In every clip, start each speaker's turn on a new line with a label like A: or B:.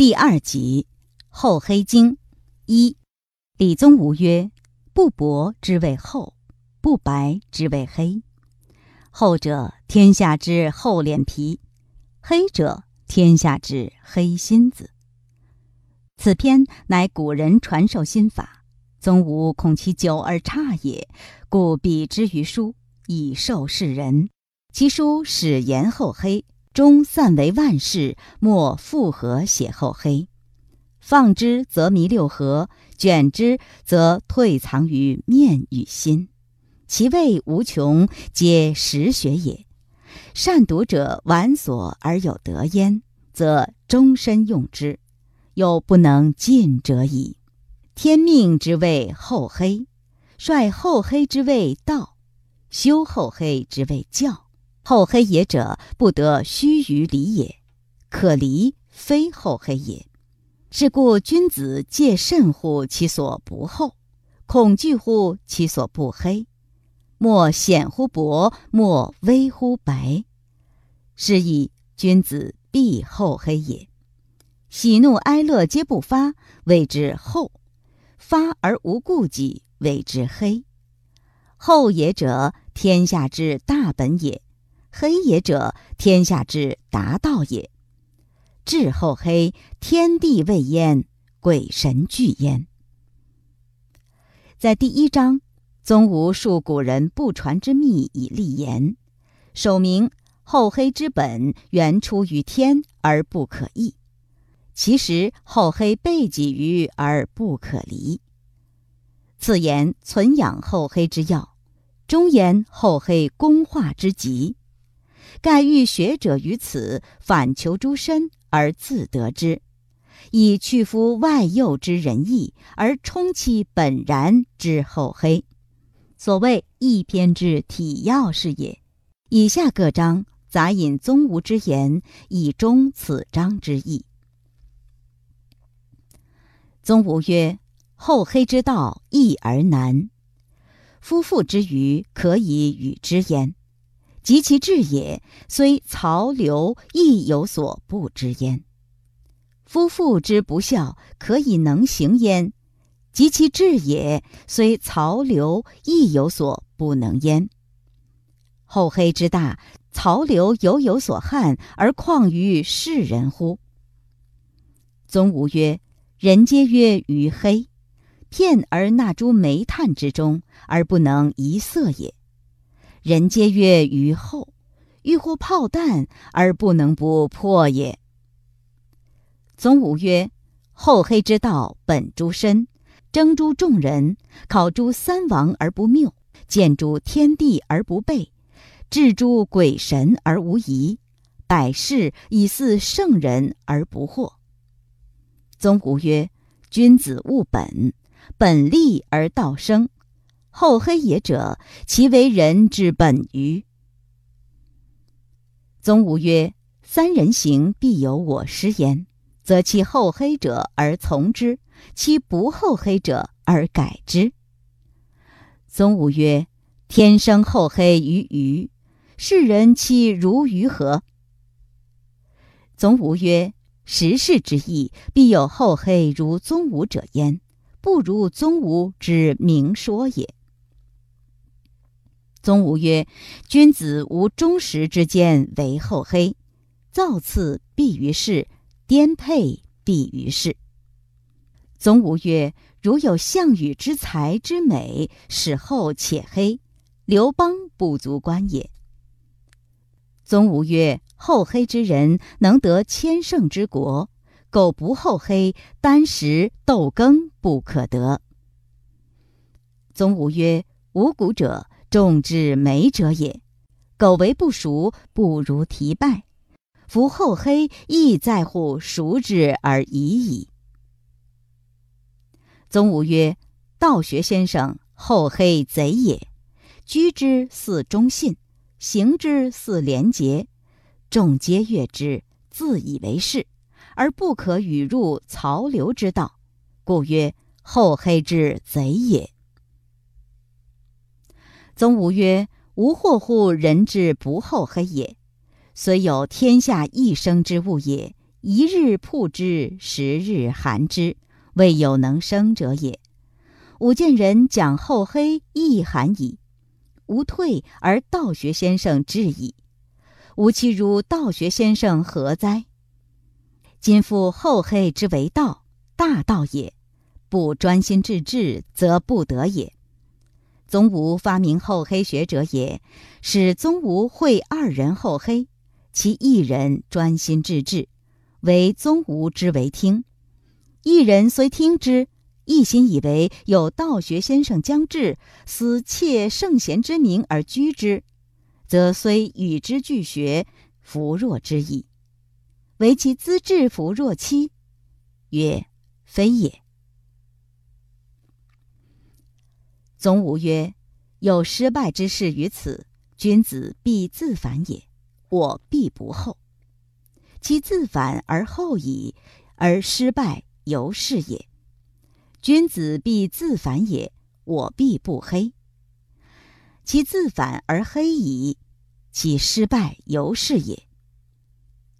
A: 第二集，厚黑经一。李宗吾曰：“不薄之谓厚，不白之谓黑。厚者，天下之厚脸皮；黑者，天下之黑心子。”此篇乃古人传授心法，宗吾恐其久而差也，故比之于书，以授世人。其书始言厚黑。终散为万事，莫复合写厚黑。放之则迷六合，卷之则退藏于面与心。其味无穷，皆实学也。善读者玩所而有得焉，则终身用之，有不能尽者矣。天命之谓厚黑，率厚黑之谓道，修厚黑之谓教。厚黑也者，不得须臾离也；可离，非厚黑也。是故君子戒慎乎其所不厚，恐惧乎其所不黑。莫显乎薄，莫微乎白。是以君子必厚黑也。喜怒哀乐皆不发，谓之厚；发而无顾忌，谓之黑。厚也者，天下之大本也。黑也者，天下之达道也。至厚黑，天地未焉，鬼神惧焉。在第一章，宗吾述古人不传之秘以立言，首明厚黑之本原出于天而不可易，其实厚黑背己于而不可离。次言存养厚黑之要，终言厚黑功化之极。盖欲学者于此反求诸身而自得之，以去夫外诱之仁义，而充其本然之厚黑。所谓一篇之体要是也。以下各章杂引宗吾之言，以终此章之意。宗吾曰：“厚黑之道易而难，夫妇之愚可以与之焉。”及其志也，虽曹刘亦有所不知焉。夫妇之不孝，可以能行焉；及其志也，虽曹刘亦有所不能焉。厚黑之大，曹刘犹有所憾，而况于世人乎？宗吾曰：人皆曰于黑，片而纳诸煤炭之中，而不能一色也。人皆曰于厚，欲乎炮弹而不能不破也。宗吾曰：厚黑之道本诸身，争诸众人，考诸三王而不谬，见诸天地而不悖，治诸鬼神而无疑，百世以似圣人而不惑。宗吾曰：君子务本，本立而道生。厚黑也者，其为人之本于。宗吾曰：三人行，必有我师焉，则其厚黑者而从之，其不厚黑者而改之。宗吾曰：天生厚黑于鱼，世人其如鱼何？宗吾曰：时事之意，必有厚黑如宗吾者焉，不如宗吾之明说也。宗吾曰：“君子无忠实之间为厚黑，造次必于世，颠沛必于世。”宗吾曰：“如有项羽之才之美，使厚且黑，刘邦不足观也。”宗吾曰：“厚黑之人，能得千乘之国；苟不厚黑，单食斗羹不可得。”宗吾曰：“无谷者。”众之美者也，苟为不熟，不如提败。夫厚黑亦在乎熟之而已矣。宗吾曰：道学先生厚黑贼也，居之似忠信，行之似廉洁，众皆悦之，自以为是，而不可与入曹刘之道，故曰厚黑之贼也。宗吾曰：“无惑乎人之不厚黑也，虽有天下一生之物也，一日曝之，十日寒之，未有能生者也。吾见人讲厚黑，亦寒矣。吾退而道学先生至矣。吾其如道学先生何哉？今复厚黑之为道，大道也。不专心致志，则不得也。宗吾发明厚黑学者也，使宗吾会二人厚黑，其一人专心致志，为宗吾之为听。一人虽听之，一心以为有道学先生将至，思窃圣贤之名而居之，则虽与之俱学，弗若之矣。唯其资质弗若期，曰：非也。宗吾曰：“有失败之事于此，君子必自反也。我必不后。其自反而后矣，而失败犹是也。君子必自反也，我必不黑。其自反而黑矣，其失败犹是也。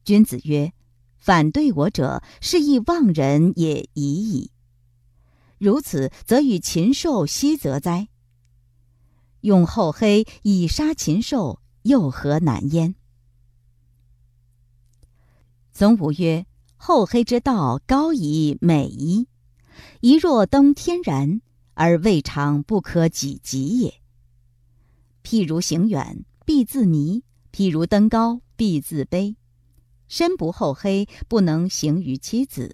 A: 君子曰：反对我者，是亦忘人也已矣。”如此，则与禽兽奚则哉？用厚黑以杀禽兽，又何难焉？宗吾曰：厚黑之道，高矣美矣。一若登天然，而未尝不可己及也。譬如行远，必自迷；譬如登高，必自卑。身不厚黑，不能行于妻子；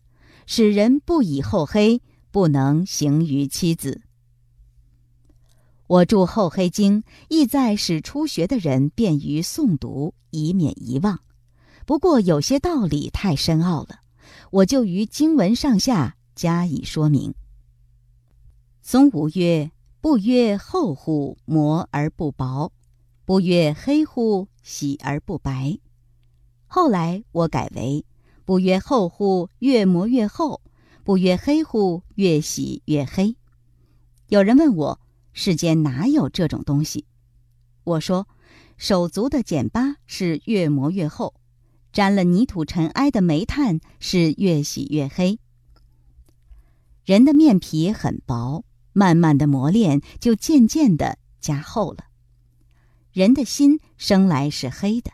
A: 使人不以厚黑。不能行于妻子。我著《厚黑经》，意在使初学的人便于诵读，以免遗忘。不过有些道理太深奥了，我就于经文上下加以说明。宗吾曰：“不曰厚乎，磨而不薄；不曰黑乎，洗而不白。”后来我改为：“不曰厚乎，越磨越厚。”不曰黑乎？越洗越黑。有人问我：世间哪有这种东西？我说：手足的茧疤是越磨越厚，沾了泥土尘埃的煤炭是越洗越黑。人的面皮很薄，慢慢的磨练，就渐渐的加厚了。人的心生来是黑的，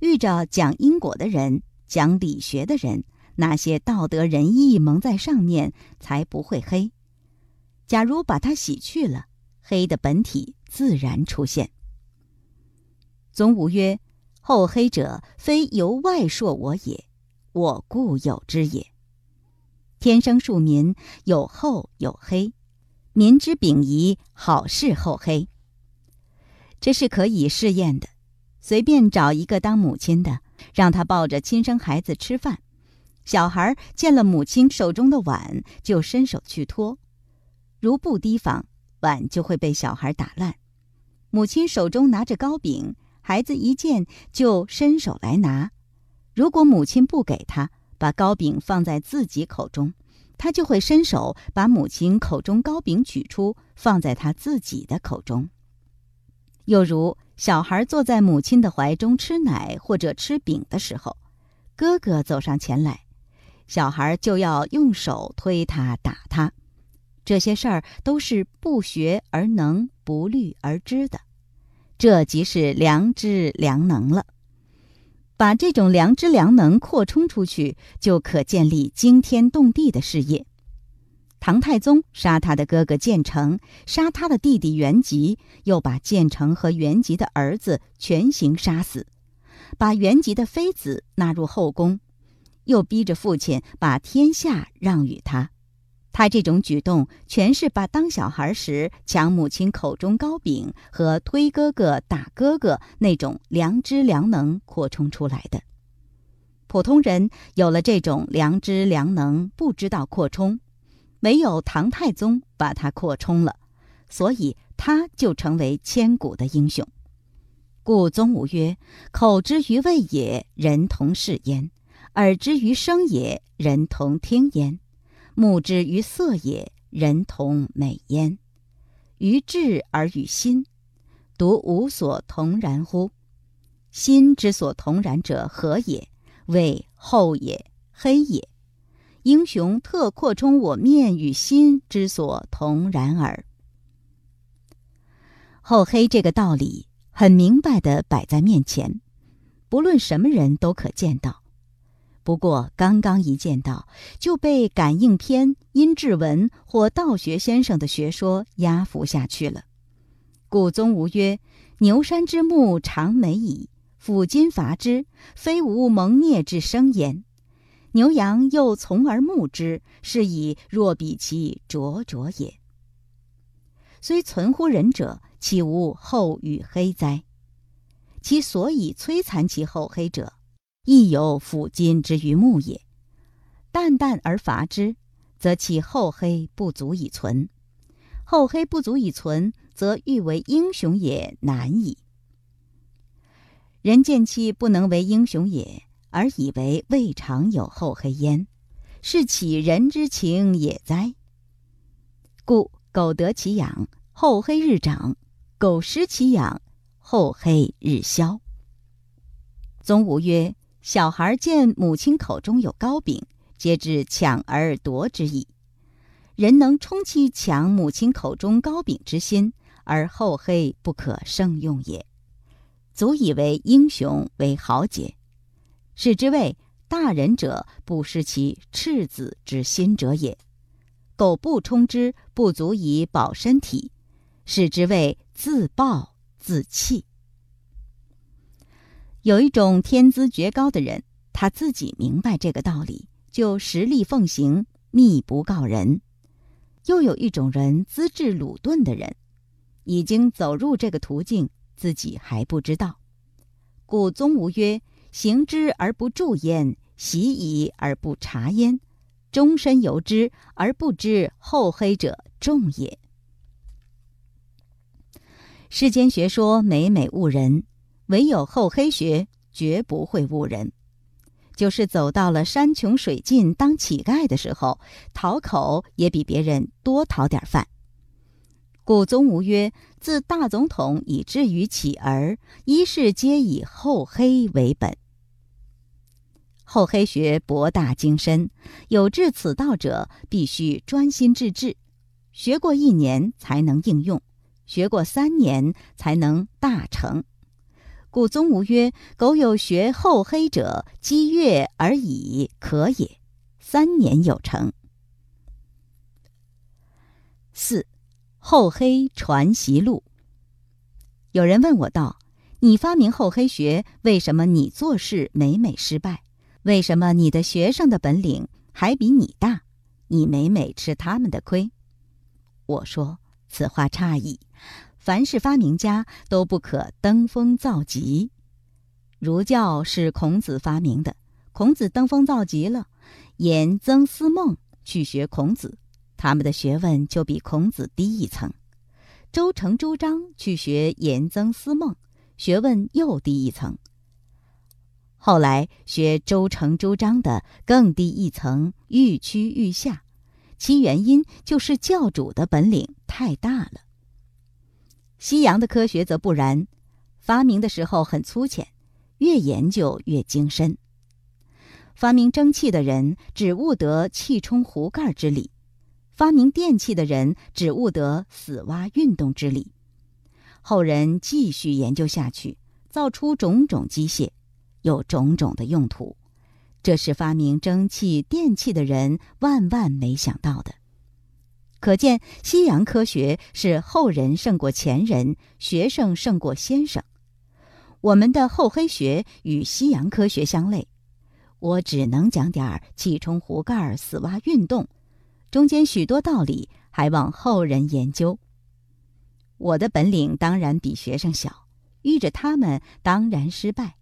A: 遇着讲因果的人，讲理学的人。那些道德仁义蒙在上面，才不会黑。假如把它洗去了，黑的本体自然出现。宗吾曰：“厚黑者，非由外铄我也，我固有之也。天生庶民，有厚有黑，民之秉仪，好事厚黑。这是可以试验的。随便找一个当母亲的，让他抱着亲生孩子吃饭。”小孩见了母亲手中的碗，就伸手去托；如不提防，碗就会被小孩打烂。母亲手中拿着糕饼，孩子一见就伸手来拿。如果母亲不给他，把糕饼放在自己口中，他就会伸手把母亲口中糕饼取出，放在他自己的口中。又如小孩坐在母亲的怀中吃奶或者吃饼的时候，哥哥走上前来。小孩就要用手推他、打他，这些事儿都是不学而能、不虑而知的，这即是良知良能了。把这种良知良能扩充出去，就可建立惊天动地的事业。唐太宗杀他的哥哥建成，杀他的弟弟元吉，又把建成和元吉的儿子全行杀死，把元吉的妃子纳入后宫。又逼着父亲把天下让与他，他这种举动全是把当小孩时抢母亲口中糕饼和推哥哥打哥哥那种良知良能扩充出来的。普通人有了这种良知良能，不知道扩充，唯有唐太宗把它扩充了，所以他就成为千古的英雄。故宗武曰：“口之于味也，人同是焉。”耳之于声也，人同听焉；目之于色也，人同美焉。于智而与心，独无所同然乎？心之所同然者何也？谓厚也，黑也。英雄特扩充我面与心之所同然耳。厚黑这个道理很明白的摆在面前，不论什么人都可见到。不过刚刚一见到，就被感应篇、殷志文或道学先生的学说压服下去了。故宗吾曰：“牛山之木长美矣，斧金伐之，非无蒙孽之生焉。牛羊又从而牧之，是以若比其灼灼也。虽存乎人者，岂无厚与黑哉？其所以摧残其厚黑者。”亦有斧金之于木也，淡淡而伐之，则其厚黑不足以存；厚黑不足以存，则欲为英雄也难矣。人见其不能为英雄也，而以为未尝有厚黑焉，是岂人之情也哉？故苟得其养，厚黑日长；苟失其养，厚黑日消。宗吾曰。小孩见母亲口中有糕饼，皆知抢而夺之意。人能充其抢母亲口中糕饼之心，而厚黑不可胜用也，足以为英雄为豪杰。是之谓大人者，不失其赤子之心者也。苟不充之，不足以保身体，是之谓自暴自弃。有一种天资绝高的人，他自己明白这个道理，就实力奉行，密不告人；又有一种人资质鲁钝的人，已经走入这个途径，自己还不知道。故宗吾曰：行之而不助焉，习矣而不察焉，终身由之而不知厚黑者众也。世间学说每每误人。唯有厚黑学绝不会误人，就是走到了山穷水尽当乞丐的时候，讨口也比别人多讨点饭。故宗吾曰：自大总统以至于乞儿，一世皆以厚黑为本。厚黑学博大精深，有志此道者，必须专心致志，学过一年才能应用，学过三年才能大成。故宗吾曰：“苟有学厚黑者，积月而已可也，三年有成。”四，厚黑传习录。有人问我道：“你发明厚黑学，为什么你做事每每失败？为什么你的学生的本领还比你大？你每每吃他们的亏？”我说：“此话差矣。”凡是发明家都不可登峰造极。儒教是孔子发明的，孔子登峰造极了，颜曾思孟去学孔子，他们的学问就比孔子低一层；周成、周章去学颜曾思孟，学问又低一层。后来学周成、周章的更低一层，愈趋愈下，其原因就是教主的本领太大了。西洋的科学则不然，发明的时候很粗浅，越研究越精深。发明蒸汽的人只悟得气冲壶盖之理，发明电器的人只悟得死蛙运动之理。后人继续研究下去，造出种种机械，有种种的用途，这是发明蒸汽、电器的人万万没想到的。可见，西洋科学是后人胜过前人，学生胜过先生。我们的厚黑学与西洋科学相类，我只能讲点儿气冲壶盖、死挖运动，中间许多道理还望后人研究。我的本领当然比学生小，遇着他们当然失败。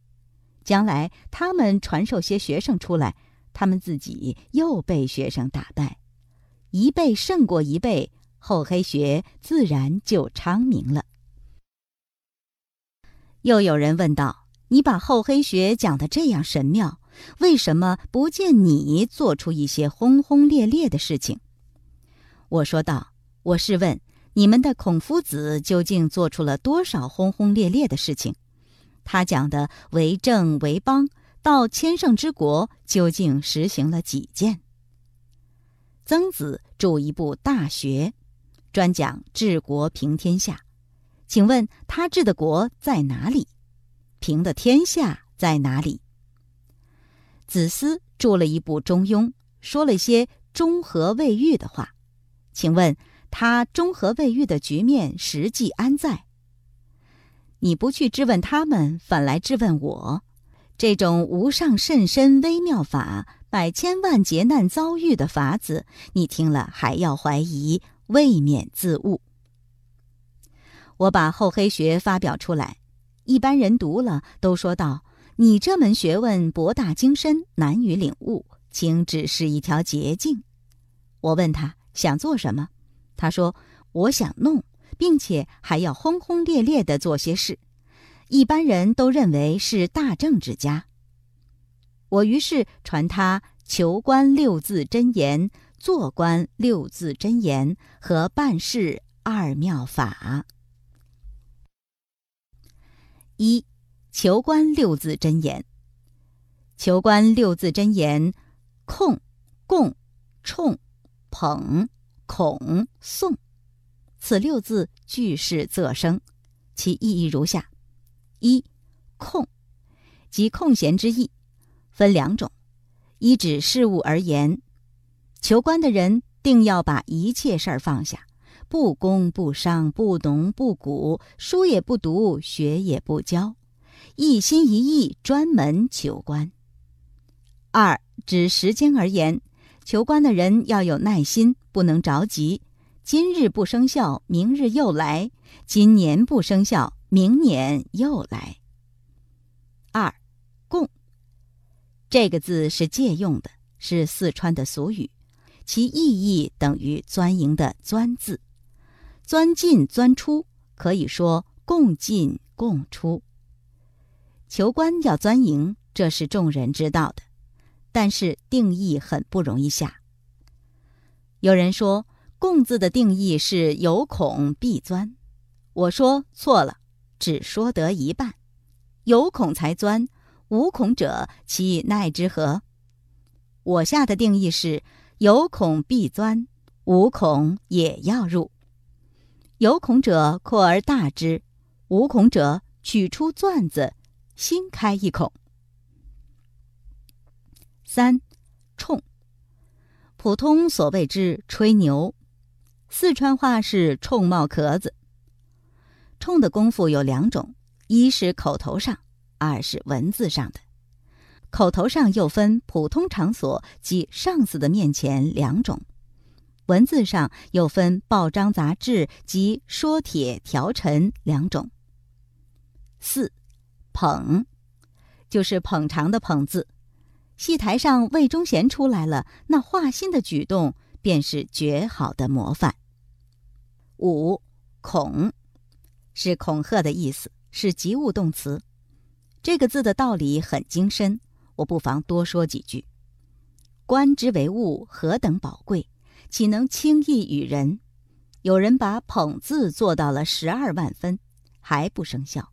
A: 将来他们传授些学生出来，他们自己又被学生打败。一倍胜过一倍，厚黑学自然就昌明了。又有人问道：“你把厚黑学讲得这样神妙，为什么不见你做出一些轰轰烈烈的事情？”我说道：“我试问你们的孔夫子究竟做出了多少轰轰烈烈的事情？他讲的为政为邦，到千乘之国究竟实行了几件？曾子著一部《大学》，专讲治国平天下。请问他治的国在哪里？平的天下在哪里？子思著了一部《中庸》，说了些中和未遇的话。请问他中和未遇的局面实际安在？你不去质问他们，反来质问我。这种无上甚深微妙法，百千万劫难遭遇的法子，你听了还要怀疑，未免自误。我把厚黑学发表出来，一般人读了都说道：“你这门学问博大精深，难于领悟，请指示一条捷径。”我问他想做什么，他说：“我想弄，并且还要轰轰烈烈地做些事。”一般人都认为是大政治家。我于是传他求官六字真言、做官六字真言和办事二妙法。一、求官六字真言。求官六字真言：控、供、冲、捧、恐、颂。此六字句式仄声，其意义如下。一空，即空闲之意，分两种。一指事物而言，求官的人定要把一切事儿放下，不工不商不农不谷，书也不读，学也不教，一心一意专门求官。二指时间而言，求官的人要有耐心，不能着急。今日不生效，明日又来；今年不生效。明年又来。二，贡。这个字是借用的，是四川的俗语，其意义等于钻营的“钻”字，钻进钻出，可以说共进共出。求官要钻营，这是众人知道的，但是定义很不容易下。有人说“共”字的定义是有孔必钻，我说错了。只说得一半，有孔才钻，无孔者其奈之何？我下的定义是：有孔必钻，无孔也要入。有孔者扩而大之，无孔者取出钻子，新开一孔。三，冲。普通所谓之吹牛，四川话是冲帽壳子。冲的功夫有两种，一是口头上，二是文字上的。口头上又分普通场所及上司的面前两种，文字上又分报章杂志及说帖条陈两种。四，捧，就是捧场的捧字。戏台上魏忠贤出来了，那画心的举动便是绝好的模范。五，恐。是恐吓的意思，是及物动词。这个字的道理很精深，我不妨多说几句。官之为物，何等宝贵，岂能轻易与人？有人把捧字做到了十二万分，还不生效，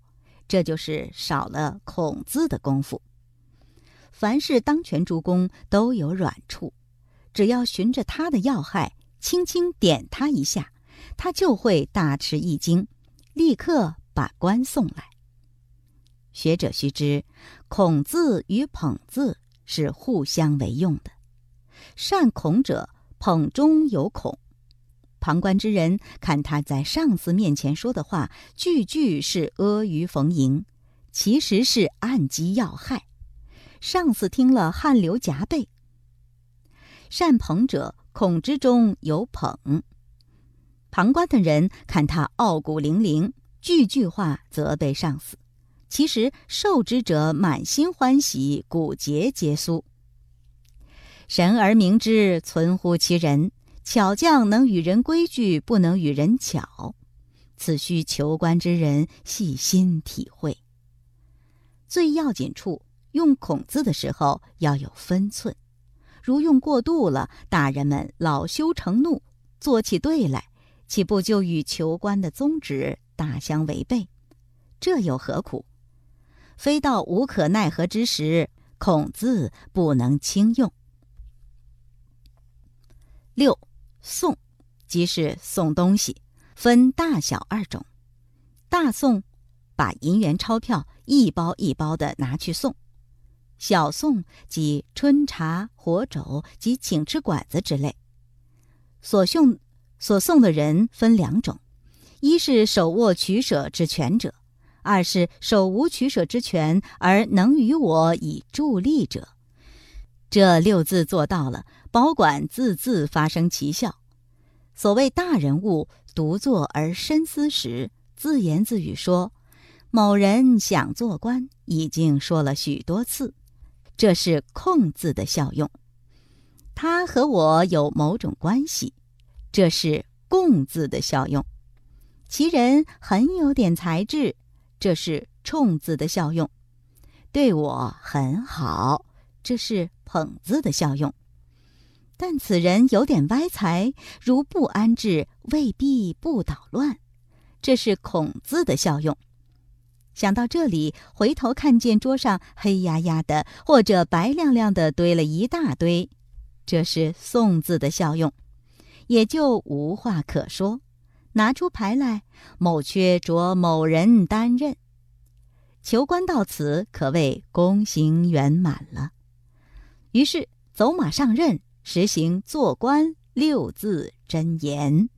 A: 这就是少了孔字的功夫。凡是当权诸公都有软处，只要循着他的要害，轻轻点他一下，他就会大吃一惊。立刻把官送来。学者须知，孔字与捧字是互相为用的。善孔者，捧中有孔。旁观之人看他在上司面前说的话，句句是阿谀逢迎，其实是暗击要害。上司听了汗流浃背。善捧者，孔之中有捧。旁观的人看他傲骨凌凌，句句话责备上司，其实受之者满心欢喜，骨节皆酥。神而明之，存乎其人。巧匠能与人规矩，不能与人巧，此需求官之人细心体会。最要紧处，用孔字的时候要有分寸，如用过度了，大人们恼羞成怒，做起对来。岂不就与求官的宗旨大相违背？这又何苦？非到无可奈何之时，恐字不能轻用。六送，即是送东西，分大小二种。大送，把银元钞票一包一包的拿去送；小送，即春茶、火肘及请吃馆子之类。所送所送的人分两种：一是手握取舍之权者；二是手无取舍之权而能与我以助力者。这六字做到了，保管字字发生奇效。所谓大人物独坐而深思时，自言自语说：“某人想做官，已经说了许多次。”这是控字的效用。他和我有某种关系，这是共字的效用。其人很有点才智，这是冲字的效用。对我很好。这是捧字的效用，但此人有点歪才，如不安置，未必不捣乱。这是孔字的效用。想到这里，回头看见桌上黑压压的，或者白亮亮的堆了一大堆，这是宋字的效用，也就无话可说。拿出牌来，某缺着某人担任。求官到此，可谓功行圆满了。于是走马上任，实行做官六字真言。